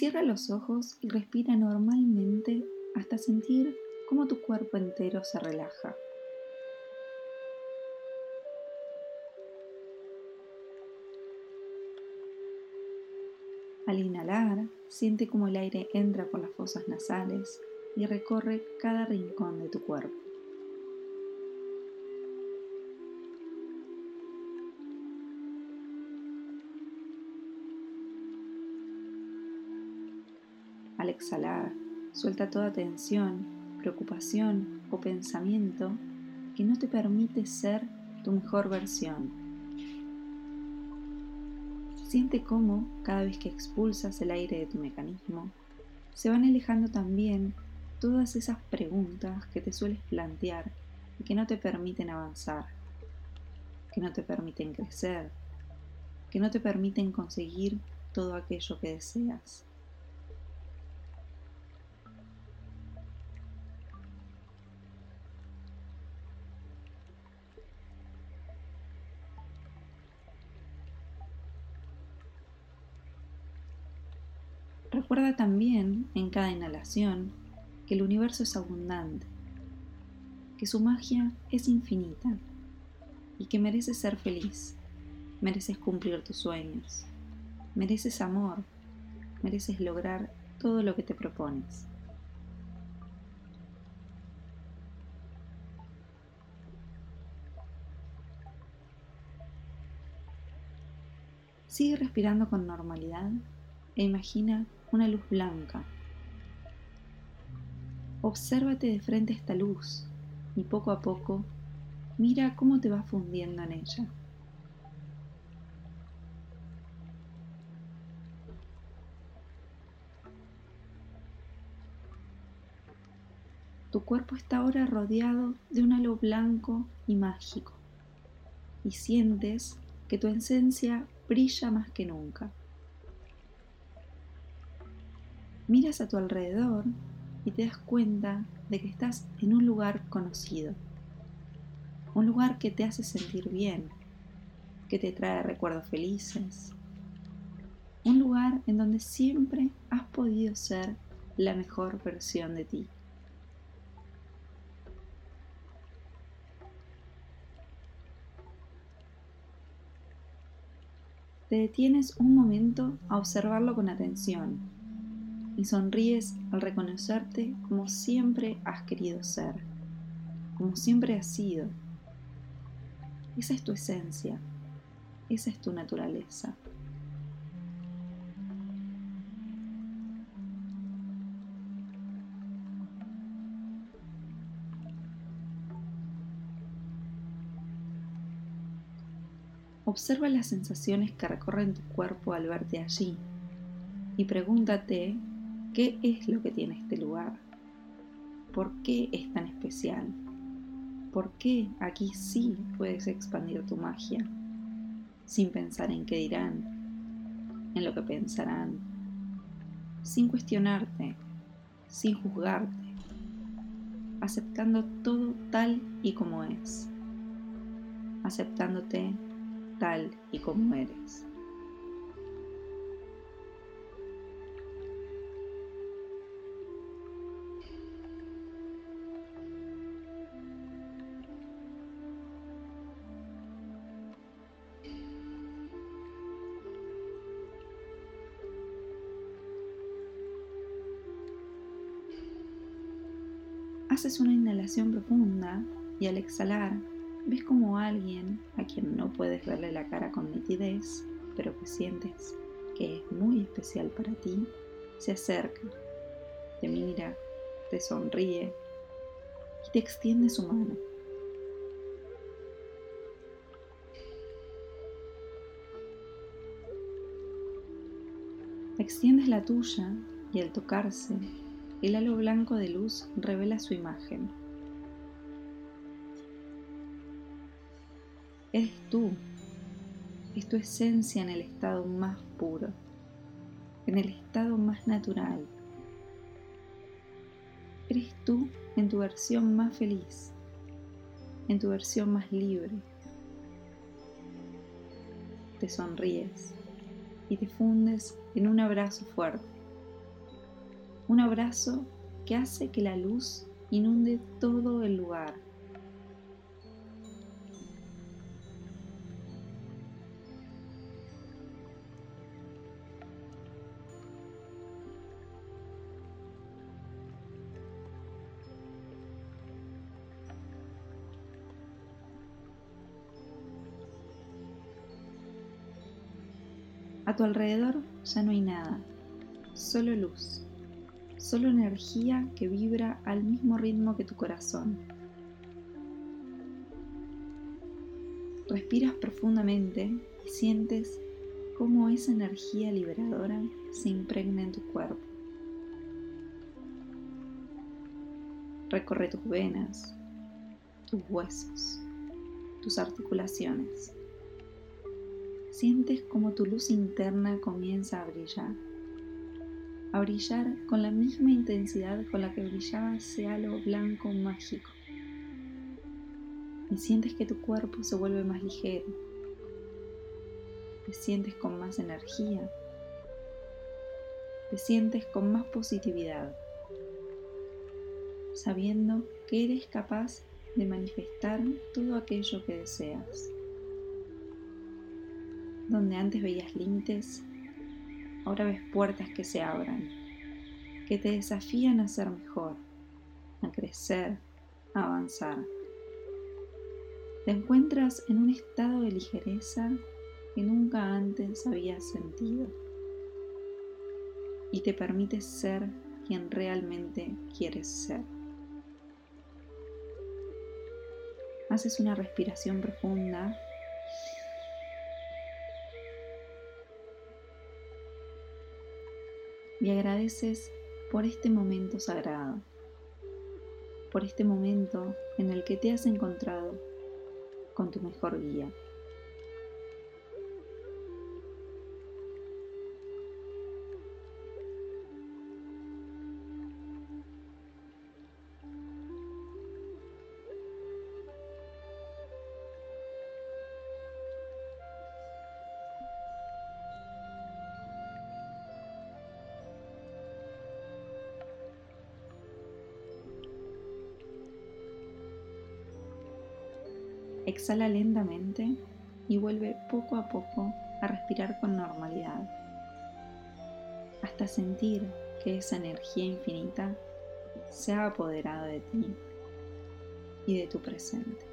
Cierra los ojos y respira normalmente hasta sentir cómo tu cuerpo entero se relaja. Al inhalar, siente cómo el aire entra por las fosas nasales y recorre cada rincón de tu cuerpo. Al exhalar, suelta toda tensión, preocupación o pensamiento que no te permite ser tu mejor versión. Siente cómo, cada vez que expulsas el aire de tu mecanismo, se van alejando también todas esas preguntas que te sueles plantear y que no te permiten avanzar, que no te permiten crecer, que no te permiten conseguir todo aquello que deseas. Recuerda también en cada inhalación que el universo es abundante, que su magia es infinita y que mereces ser feliz, mereces cumplir tus sueños, mereces amor, mereces lograr todo lo que te propones. Sigue respirando con normalidad e imagina una luz blanca. Obsérvate de frente a esta luz y poco a poco mira cómo te va fundiendo en ella. Tu cuerpo está ahora rodeado de un halo blanco y mágico y sientes que tu esencia brilla más que nunca. Miras a tu alrededor y te das cuenta de que estás en un lugar conocido, un lugar que te hace sentir bien, que te trae recuerdos felices, un lugar en donde siempre has podido ser la mejor versión de ti. Te detienes un momento a observarlo con atención y sonríes al reconocerte como siempre has querido ser, como siempre has sido. Esa es tu esencia, esa es tu naturaleza. Observa las sensaciones que recorren tu cuerpo al verte allí y pregúntate ¿Qué es lo que tiene este lugar? ¿Por qué es tan especial? ¿Por qué aquí sí puedes expandir tu magia? Sin pensar en qué dirán, en lo que pensarán, sin cuestionarte, sin juzgarte, aceptando todo tal y como es, aceptándote tal y como eres. Haces una inhalación profunda y al exhalar ves como alguien a quien no puedes verle la cara con nitidez, pero que sientes que es muy especial para ti, se acerca, te mira, te sonríe y te extiende su mano. Extiendes la tuya y al tocarse el halo blanco de luz revela su imagen. Eres tú, es tu esencia en el estado más puro, en el estado más natural. Eres tú en tu versión más feliz, en tu versión más libre. Te sonríes y te fundes en un abrazo fuerte Un abrazo que hace que la luz inunde todo el lugar. A tu alrededor ya no hay nada, solo luz, solo energía que vibra al mismo ritmo que tu corazón. Respiras profundamente y sientes cómo esa energía liberadora se impregna en tu cuerpo. Recorre tus venas, tus huesos, tus articulaciones sientes como tu luz interna comienza a brillar, a brillar con la misma intensidad con la que brillaba ese halo blanco mágico. Y sientes que tu cuerpo se vuelve más ligero, te sientes con más energía, te sientes con más positividad, sabiendo que eres capaz de manifestar todo aquello que deseas. Donde antes veías límites, ahora ves puertas que se abran, que te desafían a ser mejor, a crecer, a avanzar. Te encuentras en un estado de ligereza que nunca antes habías sentido y te permite ser quien realmente quieres ser. Haces una respiración profunda y agradeces por este momento sagrado, por este momento en el que te has encontrado con tu mejor guía. Exhala lentamente y vuelve poco a poco a respirar con normalidad, hasta sentir que esa energía infinita se ha apoderado de ti y de tu presente.